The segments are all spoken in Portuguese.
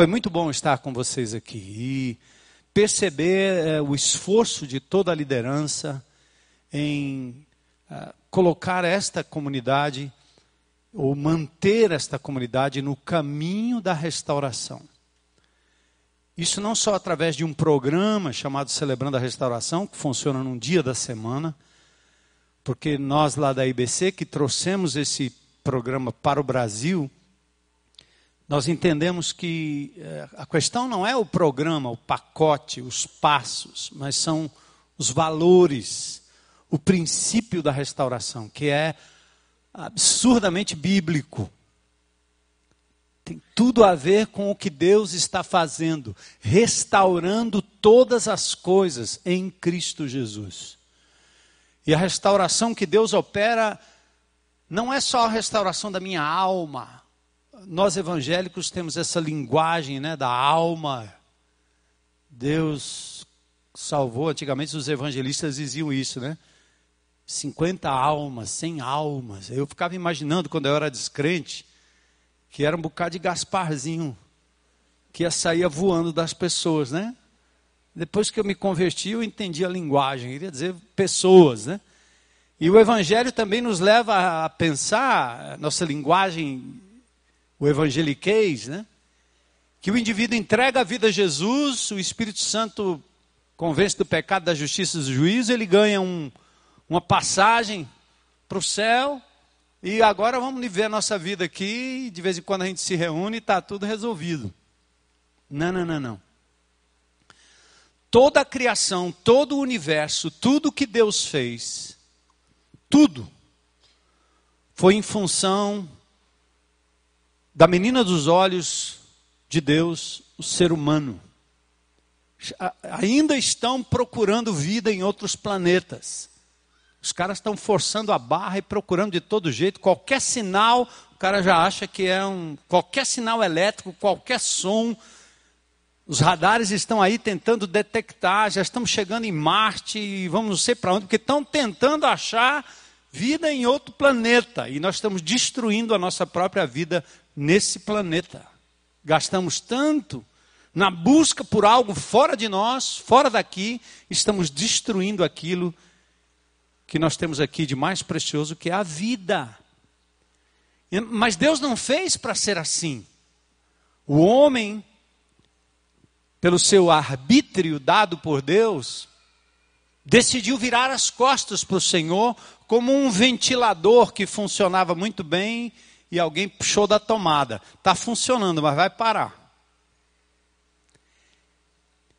Foi muito bom estar com vocês aqui e perceber é, o esforço de toda a liderança em uh, colocar esta comunidade ou manter esta comunidade no caminho da restauração. Isso não só através de um programa chamado Celebrando a Restauração, que funciona num dia da semana, porque nós lá da IBC que trouxemos esse programa para o Brasil, nós entendemos que eh, a questão não é o programa, o pacote, os passos, mas são os valores, o princípio da restauração, que é absurdamente bíblico. Tem tudo a ver com o que Deus está fazendo, restaurando todas as coisas em Cristo Jesus. E a restauração que Deus opera não é só a restauração da minha alma. Nós evangélicos temos essa linguagem né, da alma. Deus salvou, antigamente os evangelistas diziam isso, né? 50 almas, 100 almas. Eu ficava imaginando quando eu era descrente, que era um bocado de Gasparzinho, que ia sair voando das pessoas, né? Depois que eu me converti, eu entendi a linguagem, queria dizer pessoas, né? E o Evangelho também nos leva a pensar, nossa linguagem, o evangeliquez, né? Que o indivíduo entrega a vida a Jesus, o Espírito Santo convence do pecado, da justiça e do juízo, ele ganha um, uma passagem para o céu. E agora vamos viver a nossa vida aqui. De vez em quando a gente se reúne e está tudo resolvido. Não, não, não, não. Toda a criação, todo o universo, tudo que Deus fez, tudo, foi em função da menina dos olhos de Deus, o ser humano. Ainda estão procurando vida em outros planetas. Os caras estão forçando a barra e procurando de todo jeito. Qualquer sinal, o cara já acha que é um. Qualquer sinal elétrico, qualquer som. Os radares estão aí tentando detectar. Já estamos chegando em Marte e vamos não sei para onde, porque estão tentando achar vida em outro planeta. E nós estamos destruindo a nossa própria vida nesse planeta. Gastamos tanto na busca por algo fora de nós, fora daqui, estamos destruindo aquilo que nós temos aqui de mais precioso, que é a vida. Mas Deus não fez para ser assim. O homem, pelo seu arbítrio dado por Deus, decidiu virar as costas para o Senhor como um ventilador que funcionava muito bem e alguém puxou da tomada. Está funcionando, mas vai parar.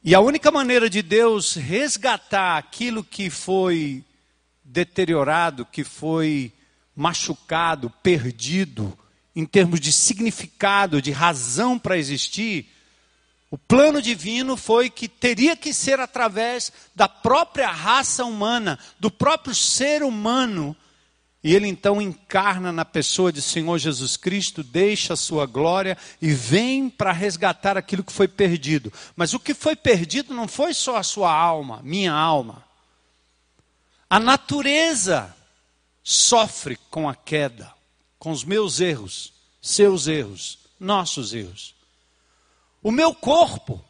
E a única maneira de Deus resgatar aquilo que foi deteriorado, que foi machucado, perdido, em termos de significado, de razão para existir, o plano divino foi que teria que ser através da própria raça humana, do próprio ser humano. E ele então encarna na pessoa de Senhor Jesus Cristo, deixa a sua glória e vem para resgatar aquilo que foi perdido. Mas o que foi perdido não foi só a sua alma, minha alma. A natureza sofre com a queda, com os meus erros, seus erros, nossos erros. O meu corpo,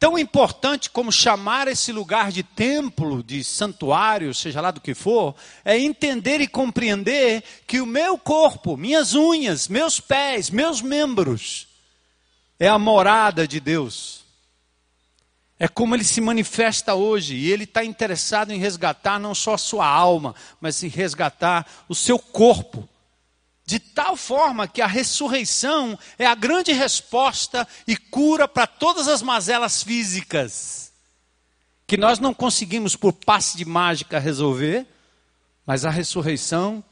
tão importante como chamar esse lugar de templo, de santuário, seja lá do que for, é entender e compreender que o meu corpo, minhas unhas, meus pés, meus membros, é a morada de Deus. É como ele se manifesta hoje, e ele está interessado em resgatar não só a sua alma, mas em resgatar o seu corpo. De tal forma que a ressurreição é a grande resposta e cura para todas as mazelas físicas, que nós não conseguimos por passe de mágica resolver, mas a ressurreição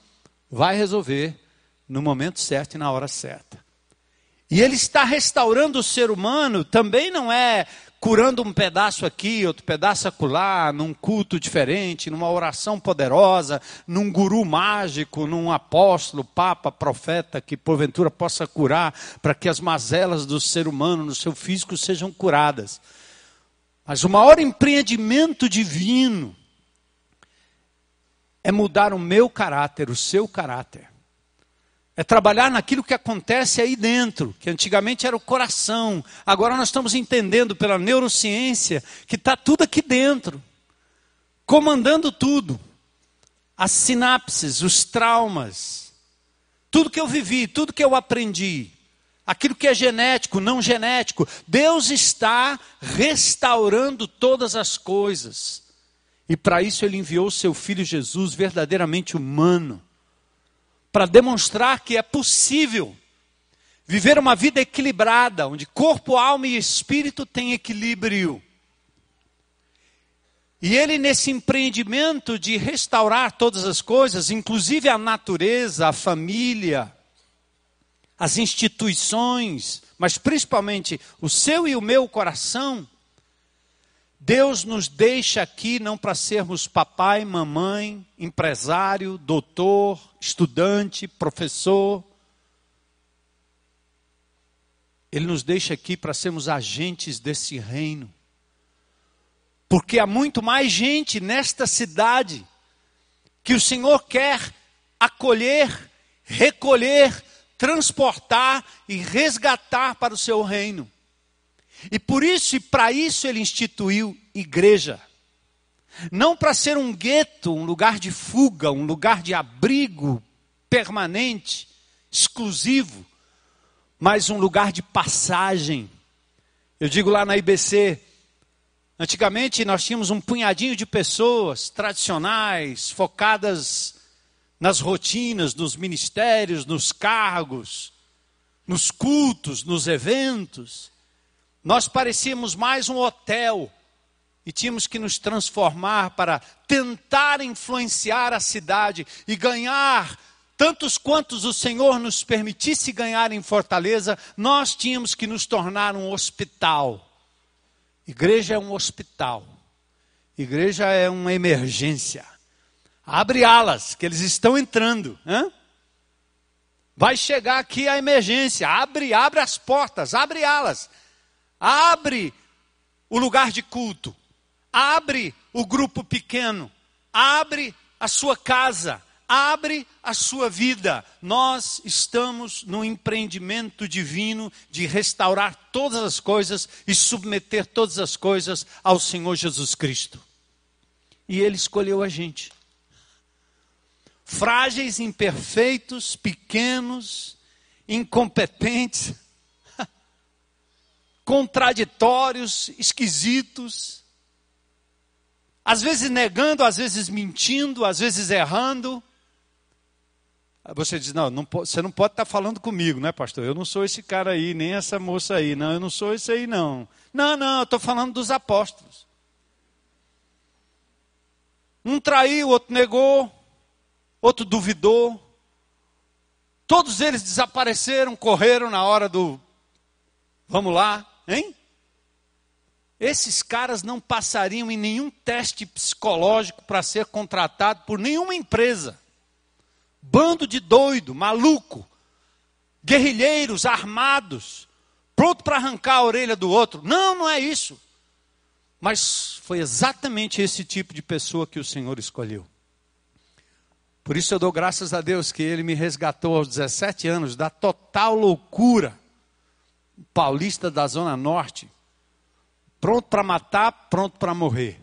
vai resolver no momento certo e na hora certa. E ele está restaurando o ser humano, também não é curando um pedaço aqui, outro pedaço acolá, num culto diferente, numa oração poderosa, num guru mágico, num apóstolo, papa, profeta que porventura possa curar para que as mazelas do ser humano no seu físico sejam curadas. Mas o maior empreendimento divino é mudar o meu caráter, o seu caráter. É trabalhar naquilo que acontece aí dentro, que antigamente era o coração. Agora nós estamos entendendo pela neurociência que está tudo aqui dentro, comandando tudo. As sinapses, os traumas, tudo que eu vivi, tudo que eu aprendi, aquilo que é genético, não genético. Deus está restaurando todas as coisas. E para isso ele enviou o seu filho Jesus, verdadeiramente humano para demonstrar que é possível viver uma vida equilibrada, onde corpo, alma e espírito têm equilíbrio. E ele, nesse empreendimento de restaurar todas as coisas, inclusive a natureza, a família, as instituições, mas principalmente o seu e o meu coração, Deus nos deixa aqui não para sermos papai, mamãe, empresário, doutor, estudante, professor. Ele nos deixa aqui para sermos agentes desse reino. Porque há muito mais gente nesta cidade que o Senhor quer acolher, recolher, transportar e resgatar para o seu reino. E por isso e para isso ele instituiu igreja. Não para ser um gueto, um lugar de fuga, um lugar de abrigo permanente, exclusivo, mas um lugar de passagem. Eu digo lá na IBC, antigamente nós tínhamos um punhadinho de pessoas tradicionais, focadas nas rotinas, nos ministérios, nos cargos, nos cultos, nos eventos. Nós parecíamos mais um hotel e tínhamos que nos transformar para tentar influenciar a cidade e ganhar tantos quantos o Senhor nos permitisse ganhar em Fortaleza, nós tínhamos que nos tornar um hospital. Igreja é um hospital. Igreja é uma emergência. Abre alas, que eles estão entrando. Hein? Vai chegar aqui a emergência. Abre, abre as portas, abre alas. Abre o lugar de culto. Abre o grupo pequeno. Abre a sua casa. Abre a sua vida. Nós estamos no empreendimento divino de restaurar todas as coisas e submeter todas as coisas ao Senhor Jesus Cristo. E Ele escolheu a gente. Frágeis, imperfeitos, pequenos, incompetentes contraditórios, esquisitos, às vezes negando, às vezes mentindo, às vezes errando. você diz: não, não você não pode estar falando comigo, né, pastor? Eu não sou esse cara aí, nem essa moça aí. Não, eu não sou esse aí, não. Não, não, eu estou falando dos apóstolos. Um traiu, outro negou, outro duvidou. Todos eles desapareceram, correram na hora do vamos lá. Hein? Esses caras não passariam em nenhum teste psicológico para ser contratado por nenhuma empresa. Bando de doido, maluco, guerrilheiros armados, pronto para arrancar a orelha do outro. Não, não é isso. Mas foi exatamente esse tipo de pessoa que o Senhor escolheu. Por isso eu dou graças a Deus que Ele me resgatou aos 17 anos da total loucura paulista da Zona Norte, pronto para matar, pronto para morrer.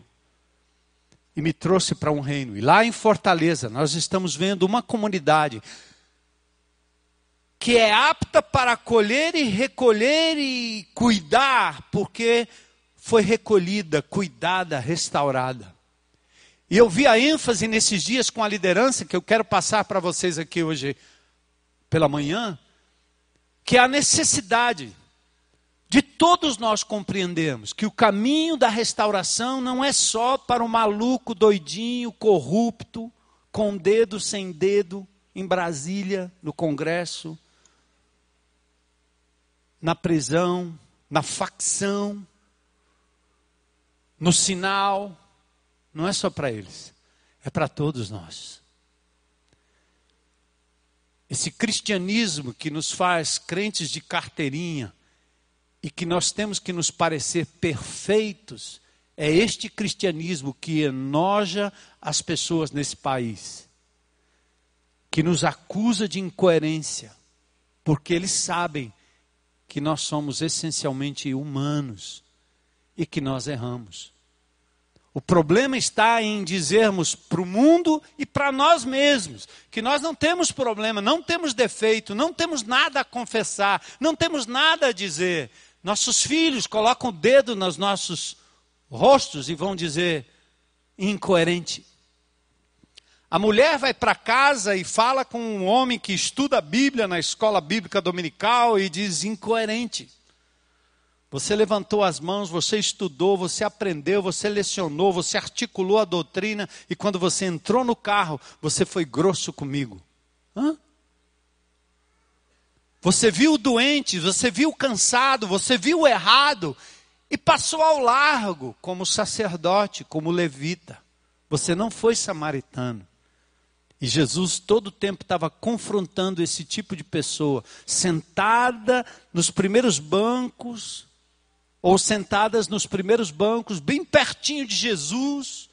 E me trouxe para um reino. E lá em Fortaleza, nós estamos vendo uma comunidade que é apta para acolher e recolher e cuidar, porque foi recolhida, cuidada, restaurada. E eu vi a ênfase nesses dias com a liderança que eu quero passar para vocês aqui hoje pela manhã, que é a necessidade de todos nós compreendemos que o caminho da restauração não é só para o maluco, doidinho, corrupto, com dedo sem dedo, em Brasília, no Congresso, na prisão, na facção, no sinal. Não é só para eles, é para todos nós. Esse cristianismo que nos faz crentes de carteirinha, e que nós temos que nos parecer perfeitos, é este cristianismo que enoja as pessoas nesse país, que nos acusa de incoerência, porque eles sabem que nós somos essencialmente humanos e que nós erramos. O problema está em dizermos para o mundo e para nós mesmos que nós não temos problema, não temos defeito, não temos nada a confessar, não temos nada a dizer. Nossos filhos colocam o dedo nos nossos rostos e vão dizer incoerente. A mulher vai para casa e fala com um homem que estuda a Bíblia na escola bíblica dominical e diz incoerente. Você levantou as mãos, você estudou, você aprendeu, você lecionou, você articulou a doutrina e quando você entrou no carro, você foi grosso comigo. Hã? Você viu o doente, você viu o cansado, você viu o errado e passou ao largo como sacerdote, como levita. Você não foi samaritano. E Jesus todo o tempo estava confrontando esse tipo de pessoa, sentada nos primeiros bancos, ou sentadas nos primeiros bancos, bem pertinho de Jesus,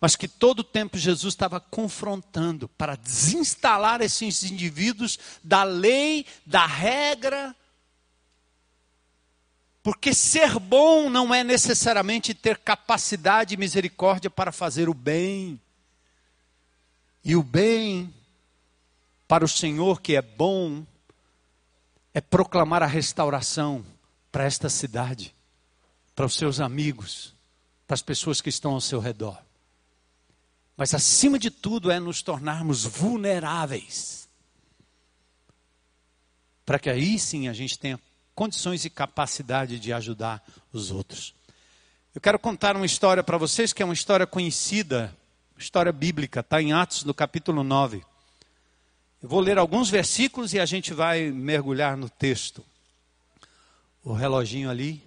mas que todo o tempo Jesus estava confrontando para desinstalar esses indivíduos da lei, da regra, porque ser bom não é necessariamente ter capacidade e misericórdia para fazer o bem. E o bem para o Senhor que é bom é proclamar a restauração para esta cidade, para os seus amigos, para as pessoas que estão ao seu redor. Mas acima de tudo é nos tornarmos vulneráveis. Para que aí sim a gente tenha condições e capacidade de ajudar os outros. Eu quero contar uma história para vocês que é uma história conhecida, história bíblica, está em Atos no capítulo 9. Eu vou ler alguns versículos e a gente vai mergulhar no texto. O reloginho ali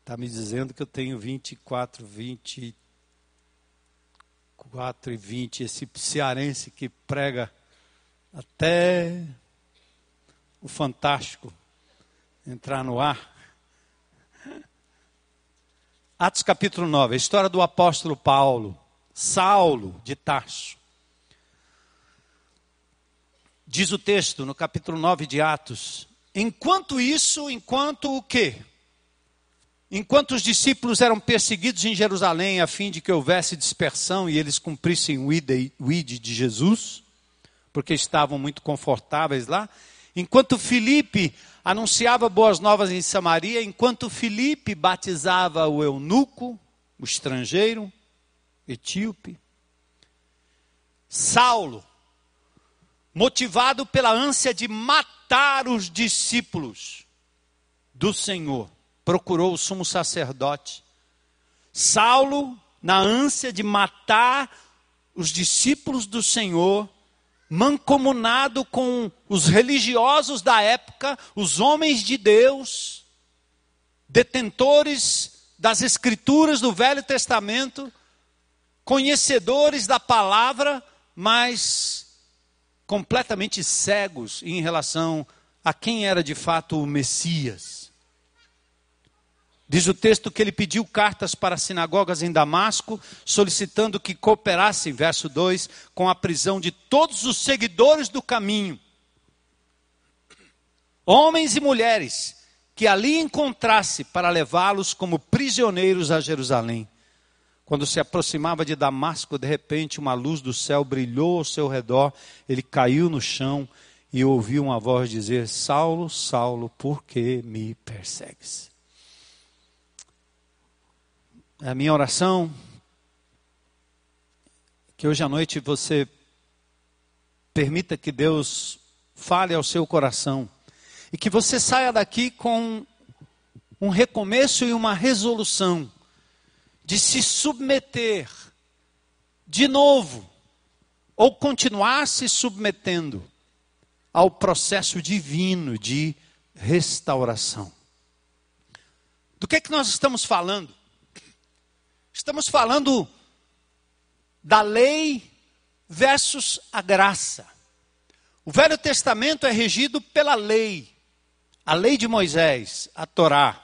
está me dizendo que eu tenho 24, 24 e 20. Esse cearense que prega até o fantástico entrar no ar. Atos capítulo 9, a história do apóstolo Paulo, Saulo de Tarso. Diz o texto no capítulo 9 de Atos: Enquanto isso, enquanto o quê? Enquanto os discípulos eram perseguidos em Jerusalém a fim de que houvesse dispersão e eles cumprissem o id de Jesus, porque estavam muito confortáveis lá, enquanto Filipe anunciava boas novas em Samaria, enquanto Filipe batizava o eunuco, o estrangeiro, etíope, Saulo, motivado pela ânsia de matar os discípulos do Senhor, procurou o sumo sacerdote. Saulo, na ânsia de matar os discípulos do Senhor, mancomunado com os religiosos da época, os homens de Deus, detentores das escrituras do Velho Testamento, conhecedores da palavra, mas completamente cegos em relação a quem era de fato o Messias. Diz o texto que ele pediu cartas para sinagogas em Damasco, solicitando que cooperassem, verso 2, com a prisão de todos os seguidores do caminho, homens e mulheres, que ali encontrasse para levá-los como prisioneiros a Jerusalém. Quando se aproximava de Damasco, de repente uma luz do céu brilhou ao seu redor, ele caiu no chão e ouviu uma voz dizer: Saulo, Saulo, por que me persegues? É a minha oração que hoje à noite você permita que Deus fale ao seu coração e que você saia daqui com um recomeço e uma resolução de se submeter de novo, ou continuar se submetendo ao processo divino de restauração. Do que é que nós estamos falando? Estamos falando da lei versus a graça. O Velho Testamento é regido pela lei, a lei de Moisés, a Torá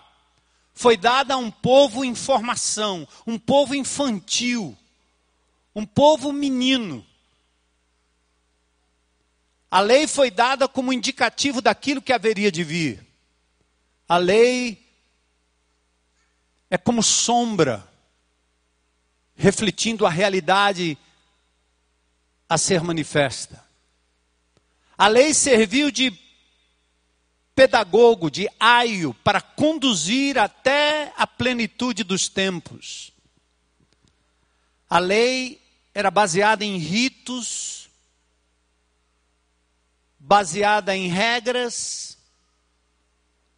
foi dada a um povo em formação, um povo infantil, um povo menino. A lei foi dada como indicativo daquilo que haveria de vir. A lei é como sombra, refletindo a realidade a ser manifesta. A lei serviu de pedagogo, de aio, para conduzir até a plenitude dos tempos. A lei era baseada em ritos, baseada em regras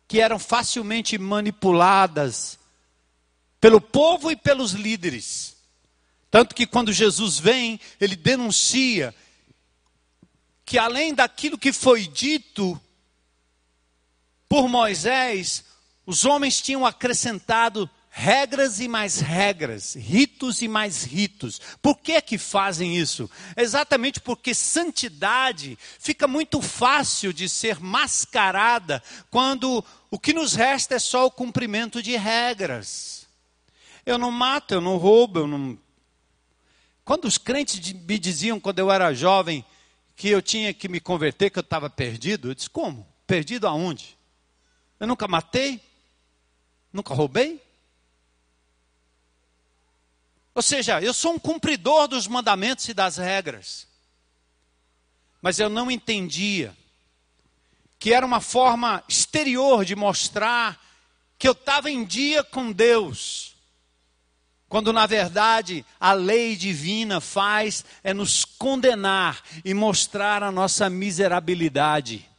que eram facilmente manipuladas pelo povo e pelos líderes. Tanto que quando Jesus vem, ele denuncia que além daquilo que foi dito por Moisés, os homens tinham acrescentado regras e mais regras, ritos e mais ritos. Por que que fazem isso? Exatamente porque santidade fica muito fácil de ser mascarada quando o que nos resta é só o cumprimento de regras. Eu não mato, eu não roubo, eu não Quando os crentes me diziam quando eu era jovem que eu tinha que me converter, que eu estava perdido, eu disse: "Como? Perdido aonde?" Eu nunca matei, nunca roubei. Ou seja, eu sou um cumpridor dos mandamentos e das regras. Mas eu não entendia que era uma forma exterior de mostrar que eu estava em dia com Deus. Quando na verdade a lei divina faz é nos condenar e mostrar a nossa miserabilidade.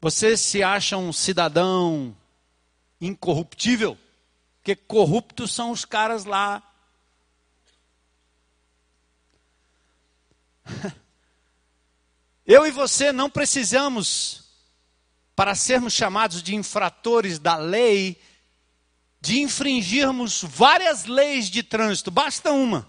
Você se acha um cidadão incorruptível? Porque corruptos são os caras lá. Eu e você não precisamos, para sermos chamados de infratores da lei, de infringirmos várias leis de trânsito, basta uma.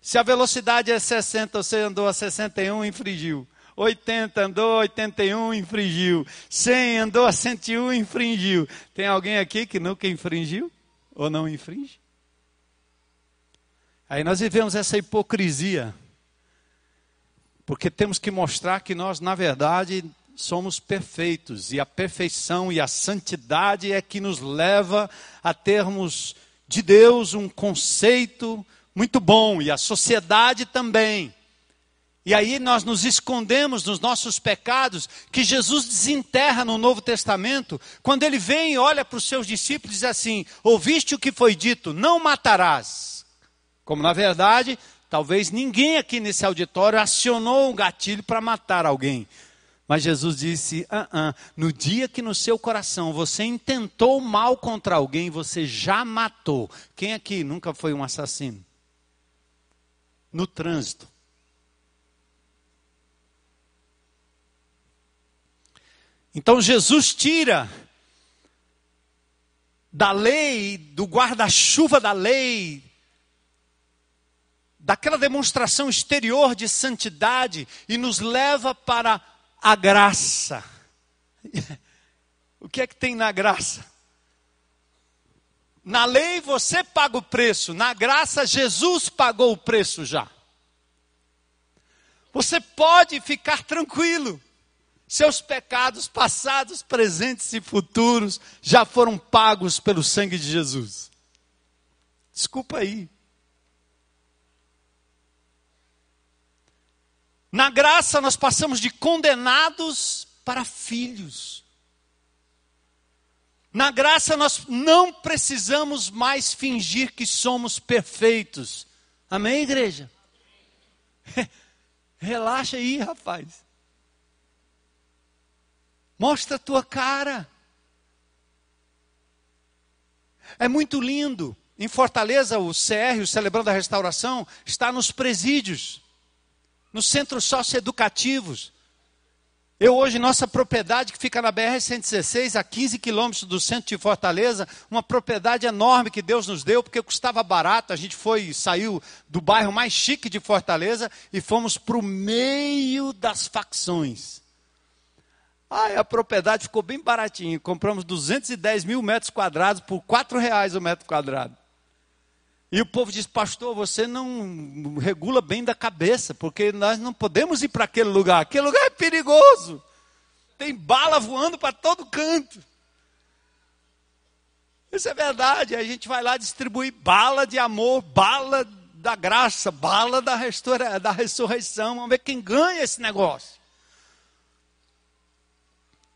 Se a velocidade é 60, você andou a 61, infringiu. 80 andou, 81 infringiu. 100 andou, 101 infringiu. Tem alguém aqui que nunca infringiu? Ou não infringe? Aí nós vivemos essa hipocrisia. Porque temos que mostrar que nós, na verdade, somos perfeitos. E a perfeição e a santidade é que nos leva a termos de Deus um conceito muito bom. E a sociedade também. E aí nós nos escondemos nos nossos pecados, que Jesus desenterra no Novo Testamento, quando ele vem e olha para os seus discípulos e diz assim: Ouviste o que foi dito, não matarás. Como na verdade, talvez ninguém aqui nesse auditório acionou um gatilho para matar alguém. Mas Jesus disse: ah, ah, no dia que no seu coração você intentou mal contra alguém, você já matou. Quem aqui nunca foi um assassino? No trânsito. Então Jesus tira da lei, do guarda-chuva da lei, daquela demonstração exterior de santidade e nos leva para a graça. o que é que tem na graça? Na lei você paga o preço, na graça Jesus pagou o preço já. Você pode ficar tranquilo. Seus pecados passados, presentes e futuros já foram pagos pelo sangue de Jesus. Desculpa aí. Na graça nós passamos de condenados para filhos. Na graça nós não precisamos mais fingir que somos perfeitos. Amém, igreja? Relaxa aí, rapaz. Mostra a tua cara. É muito lindo. Em Fortaleza, o CR, o Celebrando a Restauração, está nos presídios, nos centros socioeducativos. Eu hoje, nossa propriedade que fica na BR-116, a 15 quilômetros do centro de Fortaleza, uma propriedade enorme que Deus nos deu, porque custava barato. A gente foi, saiu do bairro mais chique de Fortaleza e fomos para o meio das facções. Ah, a propriedade ficou bem baratinha. Compramos 210 mil metros quadrados por quatro reais o metro quadrado. E o povo diz, pastor, você não regula bem da cabeça, porque nós não podemos ir para aquele lugar. Aquele lugar é perigoso. Tem bala voando para todo canto. Isso é verdade. A gente vai lá distribuir bala de amor, bala da graça, bala da, da ressurreição. Vamos ver quem ganha esse negócio.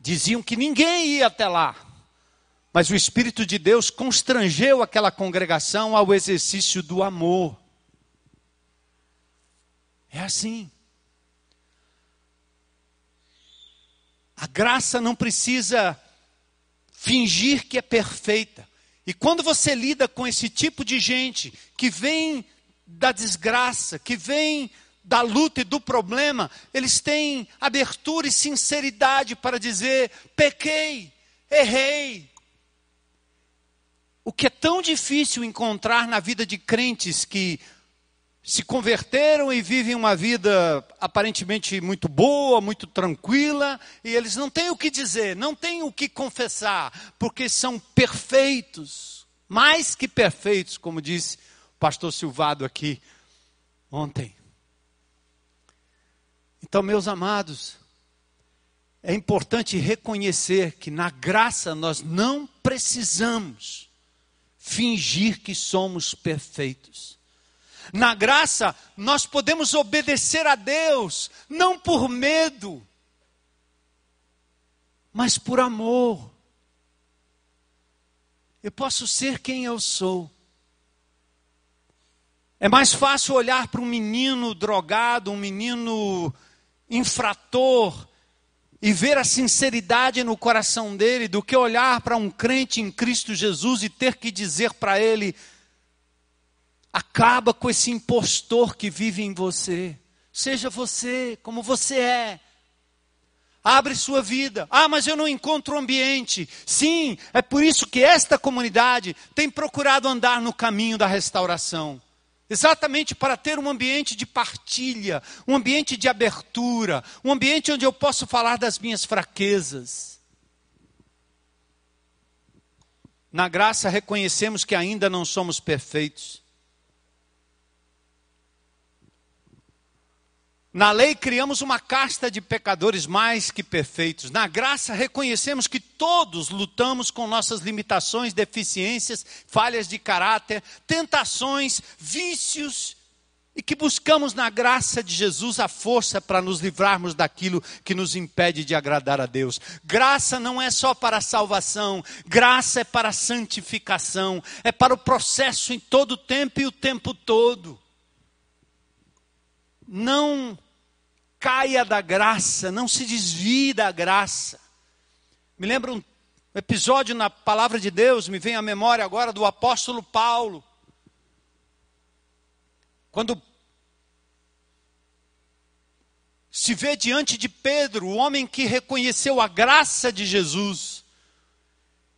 Diziam que ninguém ia até lá. Mas o Espírito de Deus constrangeu aquela congregação ao exercício do amor. É assim. A graça não precisa fingir que é perfeita. E quando você lida com esse tipo de gente que vem da desgraça, que vem da luta e do problema, eles têm abertura e sinceridade para dizer: pequei, errei, o que é tão difícil encontrar na vida de crentes que se converteram e vivem uma vida aparentemente muito boa, muito tranquila, e eles não têm o que dizer, não têm o que confessar, porque são perfeitos, mais que perfeitos, como disse o pastor Silvado aqui ontem. Então, meus amados, é importante reconhecer que na graça nós não precisamos fingir que somos perfeitos. Na graça, nós podemos obedecer a Deus, não por medo, mas por amor. Eu posso ser quem eu sou. É mais fácil olhar para um menino drogado, um menino infrator, e ver a sinceridade no coração dele do que olhar para um crente em Cristo Jesus e ter que dizer para ele: acaba com esse impostor que vive em você. Seja você como você é. Abre sua vida. Ah, mas eu não encontro ambiente. Sim, é por isso que esta comunidade tem procurado andar no caminho da restauração. Exatamente para ter um ambiente de partilha, um ambiente de abertura, um ambiente onde eu posso falar das minhas fraquezas. Na graça reconhecemos que ainda não somos perfeitos. Na lei criamos uma casta de pecadores mais que perfeitos. Na graça reconhecemos que todos lutamos com nossas limitações, deficiências, falhas de caráter, tentações, vícios e que buscamos na graça de Jesus a força para nos livrarmos daquilo que nos impede de agradar a Deus. Graça não é só para a salvação, graça é para a santificação, é para o processo em todo o tempo e o tempo todo. Não caia da graça, não se desvie da graça. Me lembra um episódio na palavra de Deus, me vem à memória agora do apóstolo Paulo. Quando se vê diante de Pedro, o homem que reconheceu a graça de Jesus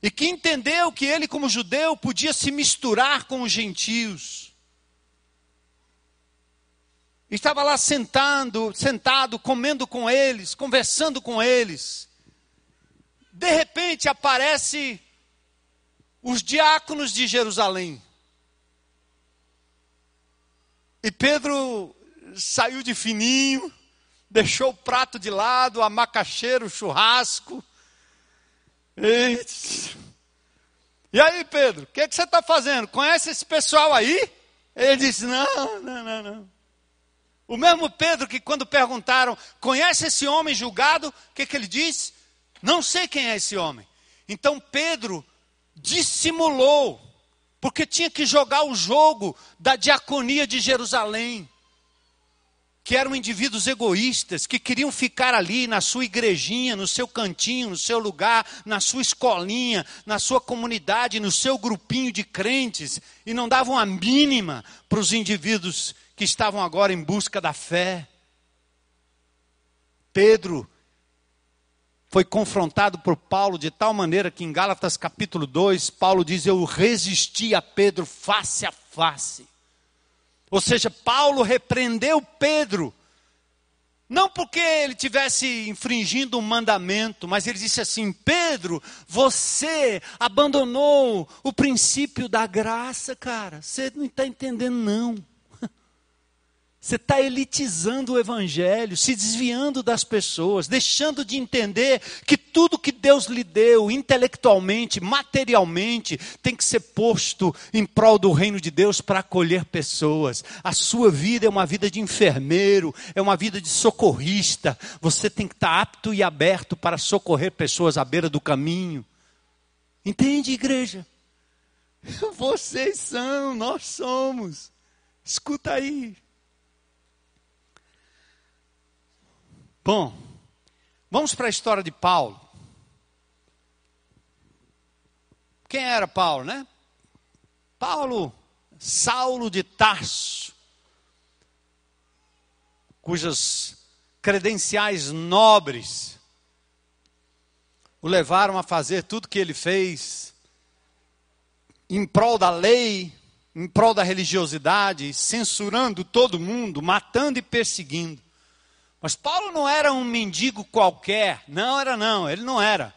e que entendeu que ele, como judeu, podia se misturar com os gentios. Estava lá sentando, sentado, comendo com eles, conversando com eles. De repente aparece os diáconos de Jerusalém. E Pedro saiu de fininho, deixou o prato de lado, a macaxeira, o churrasco. E, e aí, Pedro, o que, que você está fazendo? Conhece esse pessoal aí? Ele disse: Não, não, não, não. O mesmo Pedro que, quando perguntaram, conhece esse homem julgado? O que, que ele disse? Não sei quem é esse homem. Então Pedro dissimulou, porque tinha que jogar o jogo da diaconia de Jerusalém, que eram indivíduos egoístas, que queriam ficar ali na sua igrejinha, no seu cantinho, no seu lugar, na sua escolinha, na sua comunidade, no seu grupinho de crentes, e não davam a mínima para os indivíduos que estavam agora em busca da fé. Pedro foi confrontado por Paulo de tal maneira que em Gálatas capítulo 2, Paulo diz: Eu resisti a Pedro face a face. Ou seja, Paulo repreendeu Pedro Não porque ele tivesse infringindo um mandamento, mas ele disse assim: Pedro, você abandonou o princípio da graça, cara. Você não está entendendo, não. Você está elitizando o evangelho, se desviando das pessoas, deixando de entender que tudo que Deus lhe deu, intelectualmente, materialmente, tem que ser posto em prol do reino de Deus para acolher pessoas. A sua vida é uma vida de enfermeiro, é uma vida de socorrista. Você tem que estar apto e aberto para socorrer pessoas à beira do caminho. Entende, igreja? Vocês são, nós somos. Escuta aí. Bom, vamos para a história de Paulo. Quem era Paulo, né? Paulo, Saulo de Tarso, cujas credenciais nobres o levaram a fazer tudo que ele fez em prol da lei, em prol da religiosidade, censurando todo mundo, matando e perseguindo. Mas Paulo não era um mendigo qualquer, não era não, ele não era.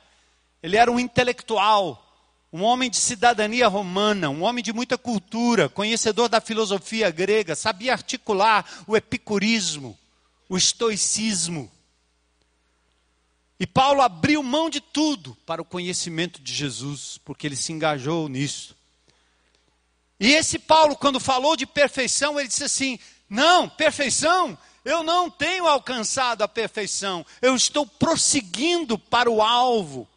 Ele era um intelectual, um homem de cidadania romana, um homem de muita cultura, conhecedor da filosofia grega, sabia articular o epicurismo, o estoicismo. E Paulo abriu mão de tudo para o conhecimento de Jesus, porque ele se engajou nisso. E esse Paulo, quando falou de perfeição, ele disse assim: não, perfeição eu não tenho alcançado a perfeição, eu estou prosseguindo para o alvo,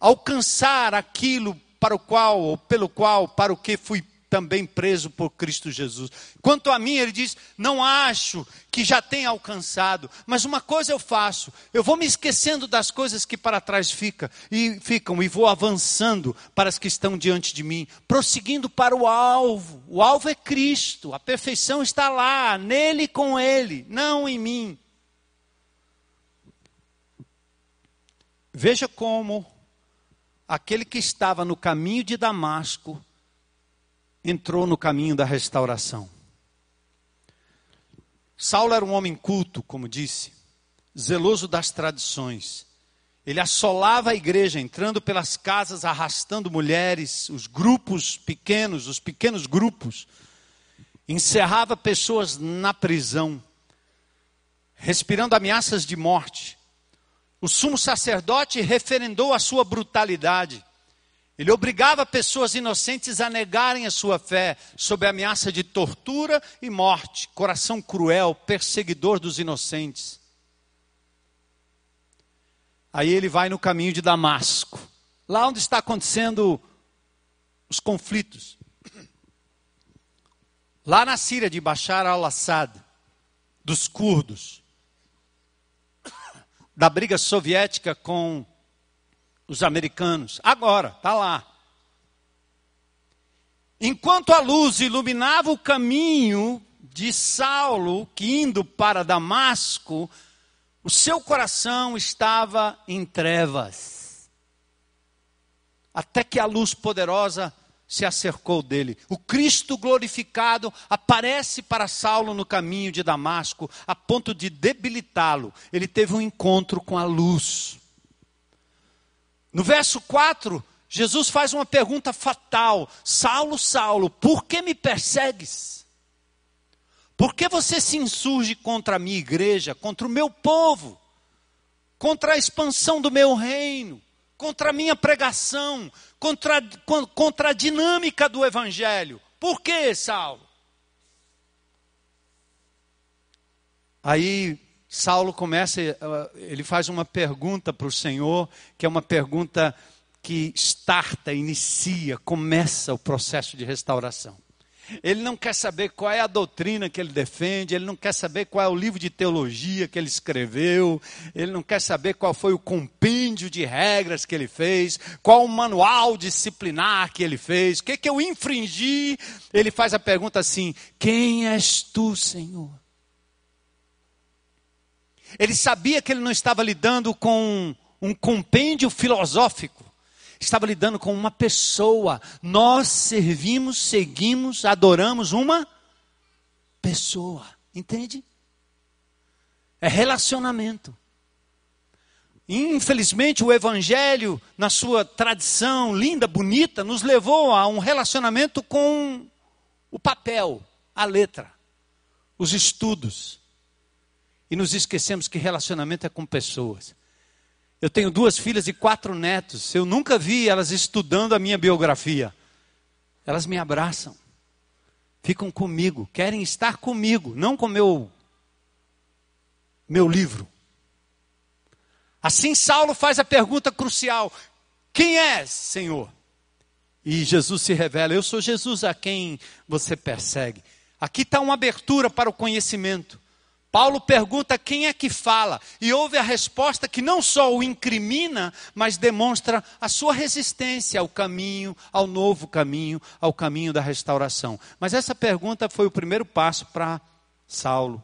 alcançar aquilo para o qual, ou pelo qual, para o que fui também preso por Cristo Jesus. Quanto a mim, ele diz: não acho que já tenha alcançado, mas uma coisa eu faço, eu vou me esquecendo das coisas que para trás fica, e ficam e vou avançando para as que estão diante de mim, prosseguindo para o alvo. O alvo é Cristo, a perfeição está lá, nele com ele, não em mim. Veja como aquele que estava no caminho de Damasco entrou no caminho da restauração. Saulo era um homem culto, como disse, zeloso das tradições. Ele assolava a igreja, entrando pelas casas, arrastando mulheres, os grupos pequenos, os pequenos grupos. Encerrava pessoas na prisão, respirando ameaças de morte. O sumo sacerdote referendou a sua brutalidade. Ele obrigava pessoas inocentes a negarem a sua fé sob a ameaça de tortura e morte, coração cruel, perseguidor dos inocentes. Aí ele vai no caminho de Damasco, lá onde está acontecendo os conflitos. Lá na Síria de Bashar al-Assad, dos curdos, da briga soviética com os americanos. Agora, está lá. Enquanto a luz iluminava o caminho de Saulo, que indo para Damasco, o seu coração estava em trevas. Até que a luz poderosa se acercou dele. O Cristo glorificado aparece para Saulo no caminho de Damasco, a ponto de debilitá-lo. Ele teve um encontro com a luz. No verso 4, Jesus faz uma pergunta fatal: Saulo, Saulo, por que me persegues? Por que você se insurge contra a minha igreja, contra o meu povo, contra a expansão do meu reino, contra a minha pregação, contra, contra a dinâmica do evangelho? Por que, Saulo? Aí Saulo começa, eh, ele faz uma pergunta para o Senhor, que é uma pergunta que starta, inicia, começa o processo de restauração. Ele não quer saber qual é a doutrina que ele defende, ele não quer saber qual é o livro de teologia que ele escreveu, ele não quer saber qual foi o compêndio de regras que ele fez, qual o manual disciplinar que ele fez, o que, que eu infringi. Ele faz a pergunta assim: Quem és tu, Senhor? Ele sabia que ele não estava lidando com um compêndio filosófico, estava lidando com uma pessoa. Nós servimos, seguimos, adoramos uma pessoa, entende? É relacionamento. Infelizmente, o Evangelho, na sua tradição linda, bonita, nos levou a um relacionamento com o papel, a letra, os estudos. E nos esquecemos que relacionamento é com pessoas. Eu tenho duas filhas e quatro netos. Eu nunca vi elas estudando a minha biografia. Elas me abraçam, ficam comigo, querem estar comigo, não com meu meu livro. Assim, Saulo faz a pergunta crucial: Quem é, Senhor? E Jesus se revela: Eu sou Jesus a quem você persegue. Aqui está uma abertura para o conhecimento. Paulo pergunta quem é que fala, e ouve a resposta que não só o incrimina, mas demonstra a sua resistência ao caminho, ao novo caminho, ao caminho da restauração. Mas essa pergunta foi o primeiro passo para Saulo.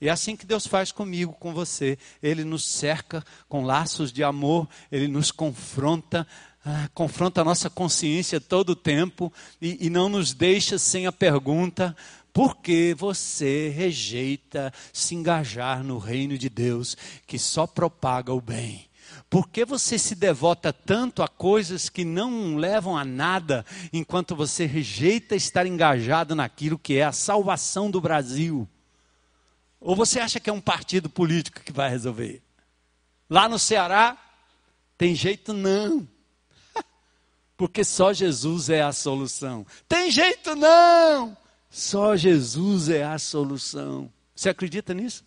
E é assim que Deus faz comigo, com você. Ele nos cerca com laços de amor, ele nos confronta, ah, confronta a nossa consciência todo o tempo e, e não nos deixa sem a pergunta: por que você rejeita se engajar no reino de Deus que só propaga o bem? Por que você se devota tanto a coisas que não levam a nada, enquanto você rejeita estar engajado naquilo que é a salvação do Brasil? Ou você acha que é um partido político que vai resolver? Lá no Ceará, tem jeito não. Porque só Jesus é a solução. Tem jeito não. Só Jesus é a solução. Você acredita nisso?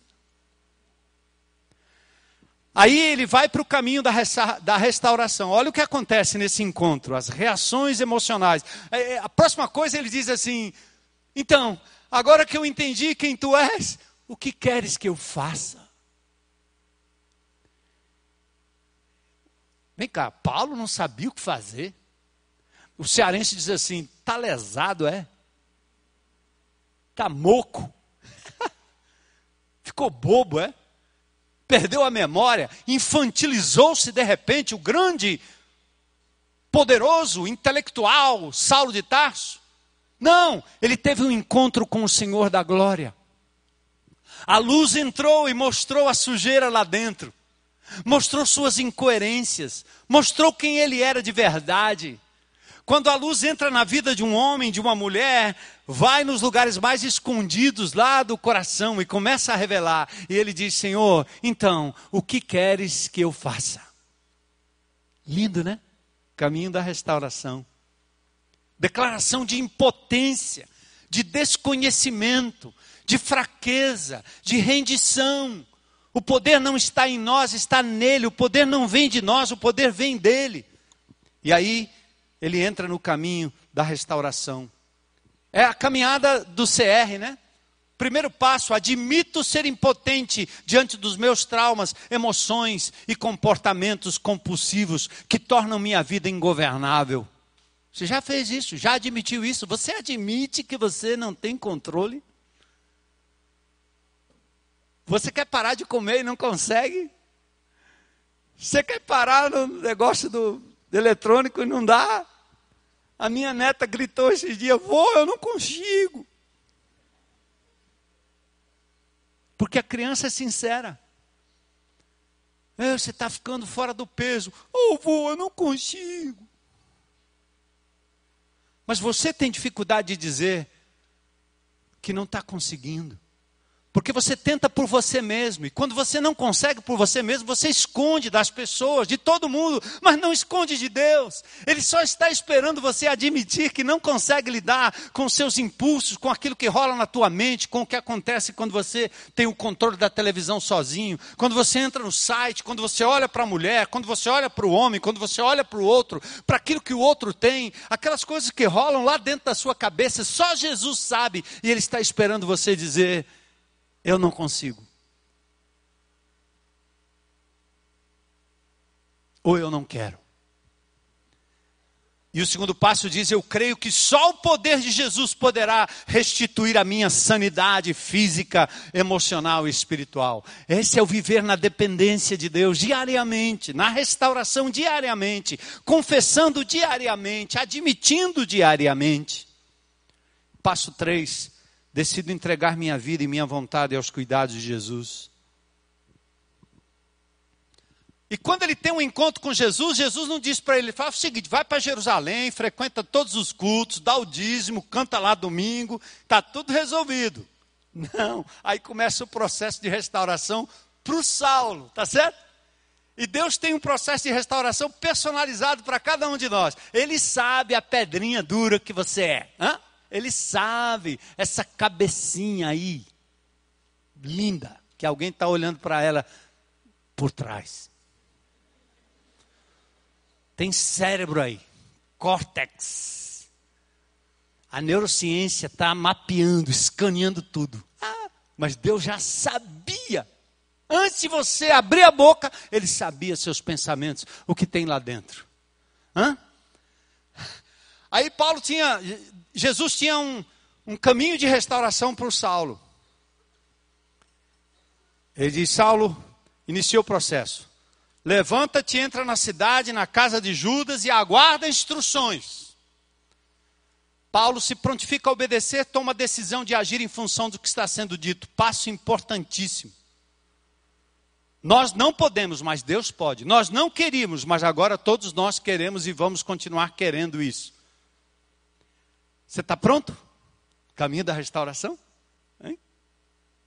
Aí ele vai para o caminho da, resta da restauração. Olha o que acontece nesse encontro, as reações emocionais. É, é, a próxima coisa ele diz assim: então, agora que eu entendi quem tu és, o que queres que eu faça? Vem cá, Paulo não sabia o que fazer. O cearense diz assim: tá lesado, é? Tá moco. Ficou bobo, é? Perdeu a memória, infantilizou-se de repente o grande, poderoso, intelectual Saulo de Tarso. Não, ele teve um encontro com o Senhor da glória. A luz entrou e mostrou a sujeira lá dentro, mostrou suas incoerências, mostrou quem ele era de verdade. Quando a luz entra na vida de um homem, de uma mulher, vai nos lugares mais escondidos lá do coração e começa a revelar. E ele diz: Senhor, então, o que queres que eu faça? Lindo, né? Caminho da restauração. Declaração de impotência, de desconhecimento, de fraqueza, de rendição. O poder não está em nós, está nele. O poder não vem de nós, o poder vem dele. E aí ele entra no caminho da restauração. É a caminhada do CR, né? Primeiro passo, admito ser impotente diante dos meus traumas, emoções e comportamentos compulsivos que tornam minha vida ingovernável. Você já fez isso, já admitiu isso? Você admite que você não tem controle? Você quer parar de comer e não consegue? Você quer parar no negócio do, do eletrônico e não dá? A minha neta gritou esses dias: Vô, eu não consigo. Porque a criança é sincera. É, você está ficando fora do peso. Oh, vô, eu não consigo. Mas você tem dificuldade de dizer que não está conseguindo. Porque você tenta por você mesmo, e quando você não consegue por você mesmo, você esconde das pessoas, de todo mundo, mas não esconde de Deus. Ele só está esperando você admitir que não consegue lidar com seus impulsos, com aquilo que rola na tua mente, com o que acontece quando você tem o controle da televisão sozinho, quando você entra no site, quando você olha para a mulher, quando você olha para o homem, quando você olha para o outro, para aquilo que o outro tem, aquelas coisas que rolam lá dentro da sua cabeça, só Jesus sabe, e Ele está esperando você dizer eu não consigo. Ou eu não quero. E o segundo passo diz: Eu creio que só o poder de Jesus poderá restituir a minha sanidade física, emocional e espiritual. Esse é o viver na dependência de Deus diariamente, na restauração diariamente, confessando diariamente, admitindo diariamente. Passo 3: Decido entregar minha vida e minha vontade aos cuidados de Jesus. E quando ele tem um encontro com Jesus, Jesus não diz para ele, fala o seguinte, vai para Jerusalém, frequenta todos os cultos, dá o dízimo, canta lá domingo, está tudo resolvido. Não, aí começa o processo de restauração para o Saulo, tá certo? E Deus tem um processo de restauração personalizado para cada um de nós. Ele sabe a pedrinha dura que você é. Hã? Ele sabe essa cabecinha aí, linda, que alguém está olhando para ela por trás. Tem cérebro aí, córtex. A neurociência está mapeando, escaneando tudo. Ah, mas Deus já sabia. Antes de você abrir a boca, Ele sabia seus pensamentos, o que tem lá dentro. Hã? Aí Paulo tinha, Jesus tinha um, um caminho de restauração para o Saulo. Ele diz: Saulo, iniciou o processo. Levanta-te, entra na cidade, na casa de Judas e aguarda instruções. Paulo se prontifica a obedecer, toma a decisão de agir em função do que está sendo dito. Passo importantíssimo. Nós não podemos, mas Deus pode. Nós não queríamos, mas agora todos nós queremos e vamos continuar querendo isso. Você está pronto? Caminho da restauração? Hein?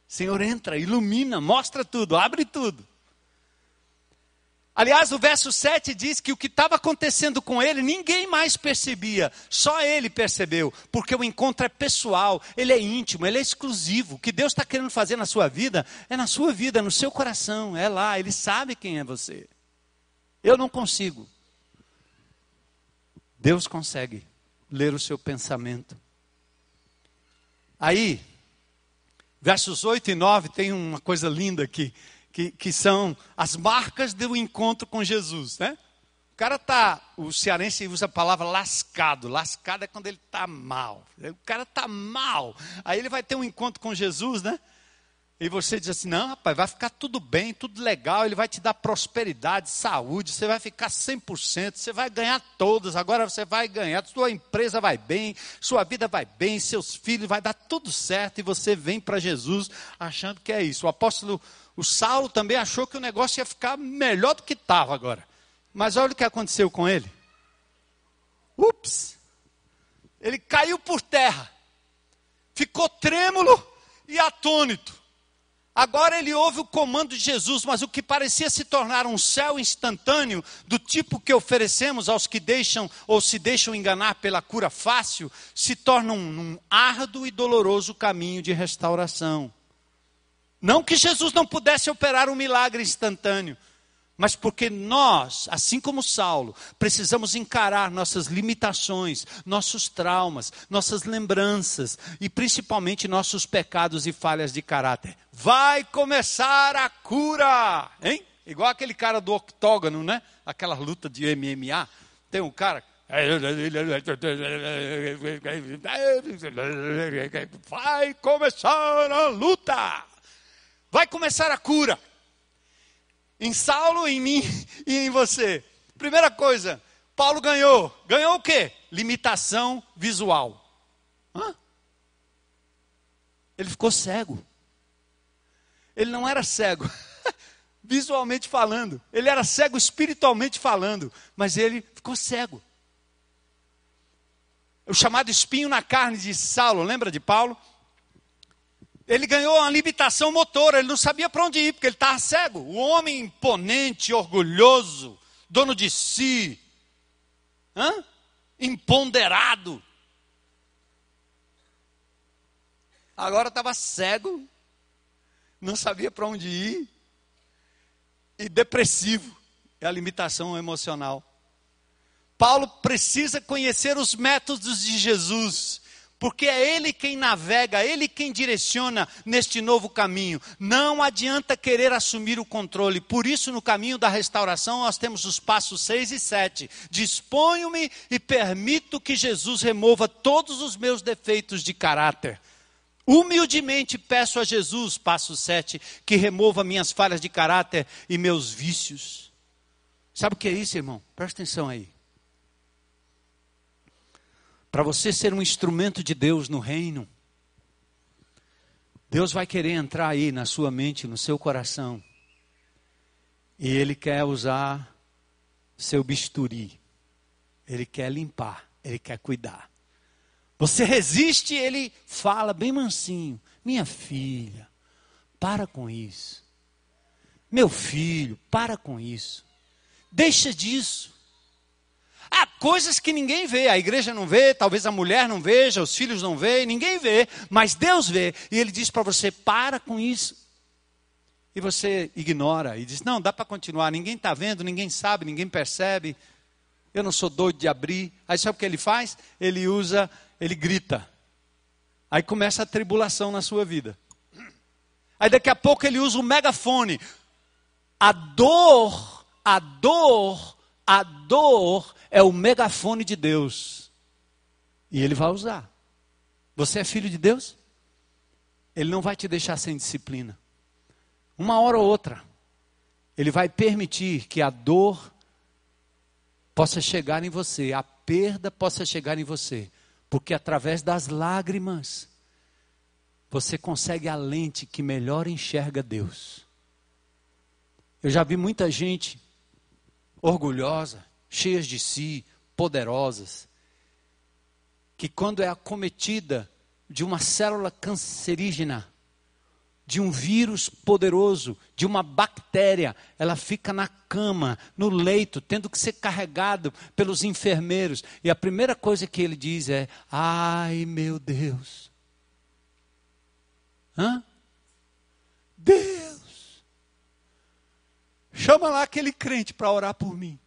Senhor, entra, ilumina, mostra tudo, abre tudo. Aliás, o verso 7 diz que o que estava acontecendo com ele, ninguém mais percebia, só ele percebeu, porque o encontro é pessoal, ele é íntimo, ele é exclusivo. O que Deus está querendo fazer na sua vida, é na sua vida, no seu coração, é lá, ele sabe quem é você. Eu não consigo. Deus consegue ler o seu pensamento. Aí, versos 8 e 9 tem uma coisa linda aqui, que, que são as marcas do encontro com Jesus, né? O cara tá, o cearense usa a palavra lascado. Lascado é quando ele está mal. O cara está mal. Aí ele vai ter um encontro com Jesus, né? E você diz assim: não, rapaz, vai ficar tudo bem, tudo legal, ele vai te dar prosperidade, saúde, você vai ficar 100%, você vai ganhar todas, agora você vai ganhar, sua empresa vai bem, sua vida vai bem, seus filhos, vai dar tudo certo, e você vem para Jesus achando que é isso. O apóstolo, o Saulo também achou que o negócio ia ficar melhor do que estava agora. Mas olha o que aconteceu com ele. Ups! Ele caiu por terra, ficou trêmulo e atônito. Agora ele ouve o comando de Jesus, mas o que parecia se tornar um céu instantâneo, do tipo que oferecemos aos que deixam ou se deixam enganar pela cura fácil, se torna um, um árduo e doloroso caminho de restauração. Não que Jesus não pudesse operar um milagre instantâneo, mas porque nós, assim como Saulo, precisamos encarar nossas limitações, nossos traumas, nossas lembranças e principalmente nossos pecados e falhas de caráter. Vai começar a cura, hein? Igual aquele cara do octógono, né? Aquela luta de MMA. Tem um cara Vai começar a luta. Vai começar a cura em Saulo, em mim e em você. Primeira coisa, Paulo ganhou. Ganhou o quê? Limitação visual. Hã? Ele ficou cego. Ele não era cego, visualmente falando. Ele era cego espiritualmente falando. Mas ele ficou cego. O chamado espinho na carne de Saulo, lembra de Paulo? Ele ganhou uma limitação motora, ele não sabia para onde ir, porque ele estava cego. O homem imponente, orgulhoso, dono de si, hã? imponderado. Agora estava cego, não sabia para onde ir, e depressivo. É a limitação emocional. Paulo precisa conhecer os métodos de Jesus porque é Ele quem navega, é Ele quem direciona neste novo caminho. Não adianta querer assumir o controle. Por isso, no caminho da restauração, nós temos os passos 6 e 7. Disponho-me e permito que Jesus remova todos os meus defeitos de caráter. Humildemente peço a Jesus, passo 7, que remova minhas falhas de caráter e meus vícios. Sabe o que é isso, irmão? Presta atenção aí. Para você ser um instrumento de Deus no reino, Deus vai querer entrar aí na sua mente, no seu coração, E ele quer usar seu bisturi. Ele quer limpar, ele quer cuidar. Você resiste, ele fala bem mansinho: Minha filha, para com isso. Meu filho, para com isso. Deixa disso. Há coisas que ninguém vê, a igreja não vê, talvez a mulher não veja, os filhos não veem, ninguém vê, mas Deus vê. E Ele diz para você: para com isso. E você ignora e diz: não, dá para continuar, ninguém está vendo, ninguém sabe, ninguém percebe. Eu não sou doido de abrir. Aí sabe o que ele faz? Ele usa, ele grita. Aí começa a tribulação na sua vida. Aí daqui a pouco ele usa o megafone. A dor, a dor, a dor é o megafone de Deus. E ele vai usar. Você é filho de Deus? Ele não vai te deixar sem disciplina. Uma hora ou outra, ele vai permitir que a dor possa chegar em você, a perda possa chegar em você, porque através das lágrimas você consegue a lente que melhor enxerga Deus. Eu já vi muita gente orgulhosa, cheias de si, poderosas, que quando é acometida de uma célula cancerígena, de um vírus poderoso, de uma bactéria, ela fica na cama, no leito, tendo que ser carregado pelos enfermeiros. E a primeira coisa que ele diz é: "Ai, meu Deus". Hã? Deus. Chama lá aquele crente para orar por mim.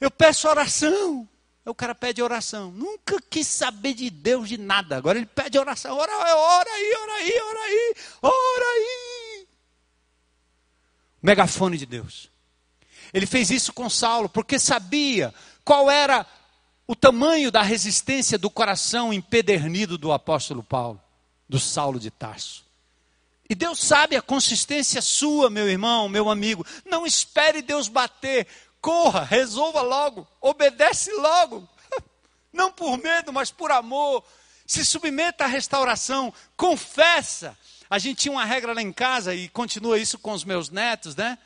Eu peço oração. O cara pede oração. Nunca quis saber de Deus de nada. Agora ele pede oração. Ora, ora aí, ora aí, ora aí, ora aí. Megafone de Deus. Ele fez isso com Saulo porque sabia qual era o tamanho da resistência do coração empedernido do apóstolo Paulo, do Saulo de Tarso. E Deus sabe a consistência sua, meu irmão, meu amigo. Não espere Deus bater corra, resolva logo, obedece logo. Não por medo, mas por amor. Se submeta à restauração, confessa. A gente tinha uma regra lá em casa e continua isso com os meus netos, né?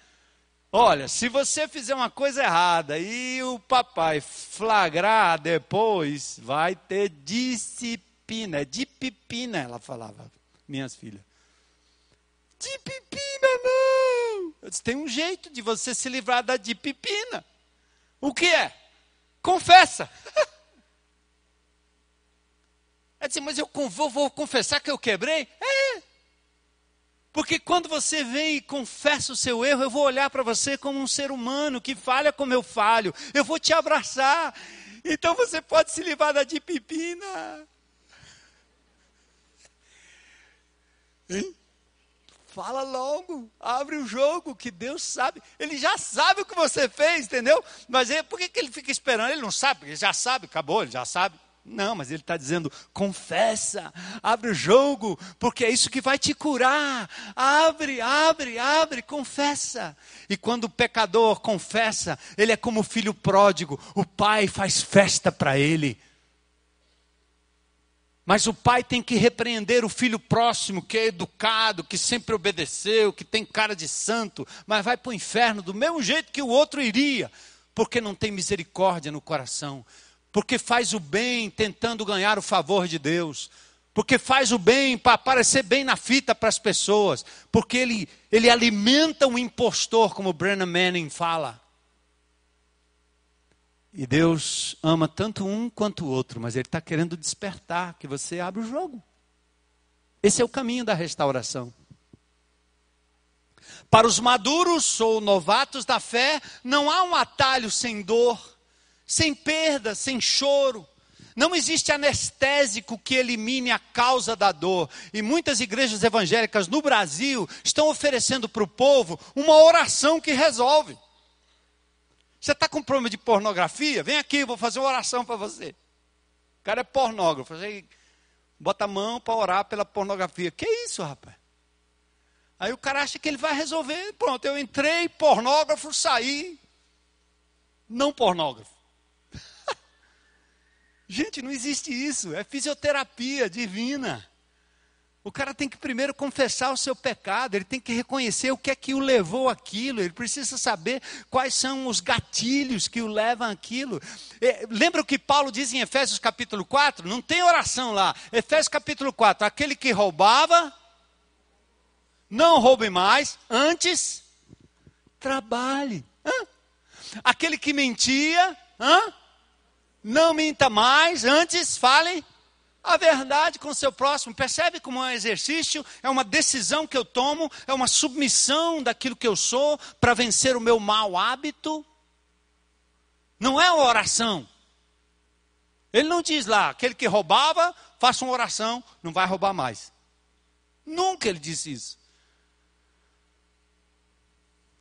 Olha, se você fizer uma coisa errada e o papai flagrar depois, vai ter disciplina. É de pipina, ela falava, minhas filhas. De pipina, não! Eu disse, tem um jeito de você se livrar da de pipina. O que é? Confessa. Ela disse, mas eu vou, vou confessar que eu quebrei? É. Porque quando você vem e confessa o seu erro, eu vou olhar para você como um ser humano que falha como eu falho. Eu vou te abraçar. Então você pode se livrar da de pipina. Hein? Fala logo, abre o jogo, que Deus sabe. Ele já sabe o que você fez, entendeu? Mas ele, por que, que ele fica esperando? Ele não sabe, ele já sabe, acabou, ele já sabe. Não, mas ele está dizendo: confessa, abre o jogo, porque é isso que vai te curar. Abre, abre, abre, confessa. E quando o pecador confessa, ele é como o filho pródigo, o pai faz festa para ele. Mas o pai tem que repreender o filho próximo, que é educado, que sempre obedeceu, que tem cara de santo, mas vai para o inferno do mesmo jeito que o outro iria, porque não tem misericórdia no coração, porque faz o bem tentando ganhar o favor de Deus, porque faz o bem para aparecer bem na fita para as pessoas, porque ele, ele alimenta um impostor, como Brennan Manning fala. E Deus ama tanto um quanto o outro, mas Ele está querendo despertar que você abra o jogo. Esse é o caminho da restauração. Para os maduros ou novatos da fé, não há um atalho sem dor, sem perda, sem choro. Não existe anestésico que elimine a causa da dor. E muitas igrejas evangélicas no Brasil estão oferecendo para o povo uma oração que resolve. Você está com problema de pornografia? Vem aqui, vou fazer uma oração para você. O cara é pornógrafo. Você bota a mão para orar pela pornografia. Que isso, rapaz? Aí o cara acha que ele vai resolver. Pronto, eu entrei, pornógrafo, saí. Não pornógrafo. Gente, não existe isso. É fisioterapia divina. O cara tem que primeiro confessar o seu pecado, ele tem que reconhecer o que é que o levou àquilo, ele precisa saber quais são os gatilhos que o levam àquilo. É, lembra o que Paulo diz em Efésios capítulo 4? Não tem oração lá. Efésios capítulo 4: aquele que roubava, não roube mais, antes, trabalhe. Hã? Aquele que mentia, hã? não minta mais, antes fale a verdade com o seu próximo. Percebe como é um exercício? É uma decisão que eu tomo, é uma submissão daquilo que eu sou para vencer o meu mau hábito. Não é uma oração. Ele não diz lá, aquele que roubava, faça uma oração, não vai roubar mais. Nunca ele disse isso.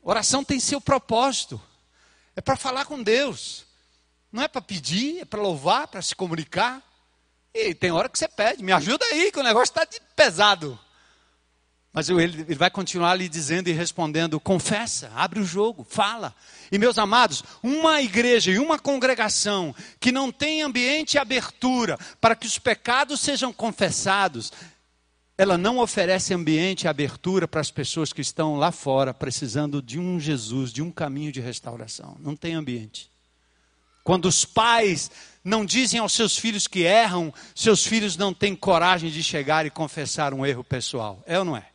Oração tem seu propósito. É para falar com Deus. Não é para pedir, é para louvar, para se comunicar. E tem hora que você pede, me ajuda aí, que o negócio está pesado. Mas ele, ele vai continuar lhe dizendo e respondendo: confessa, abre o jogo, fala. E meus amados, uma igreja e uma congregação que não tem ambiente e abertura para que os pecados sejam confessados, ela não oferece ambiente e abertura para as pessoas que estão lá fora precisando de um Jesus, de um caminho de restauração. Não tem ambiente. Quando os pais não dizem aos seus filhos que erram, seus filhos não têm coragem de chegar e confessar um erro pessoal. É ou não é?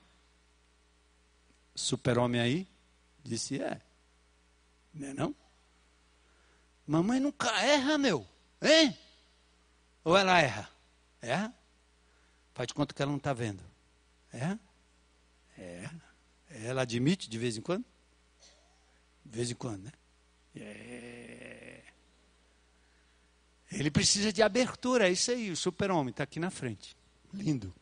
Super-homem aí disse: é. Não é não? Mamãe nunca erra, meu. Hein? Ou ela erra? Erra? Faz de conta que ela não está vendo. Erra? Erra. Ela admite de vez em quando? De vez em quando, né? É. Ele precisa de abertura, é isso aí, o super-homem está aqui na frente. Lindo.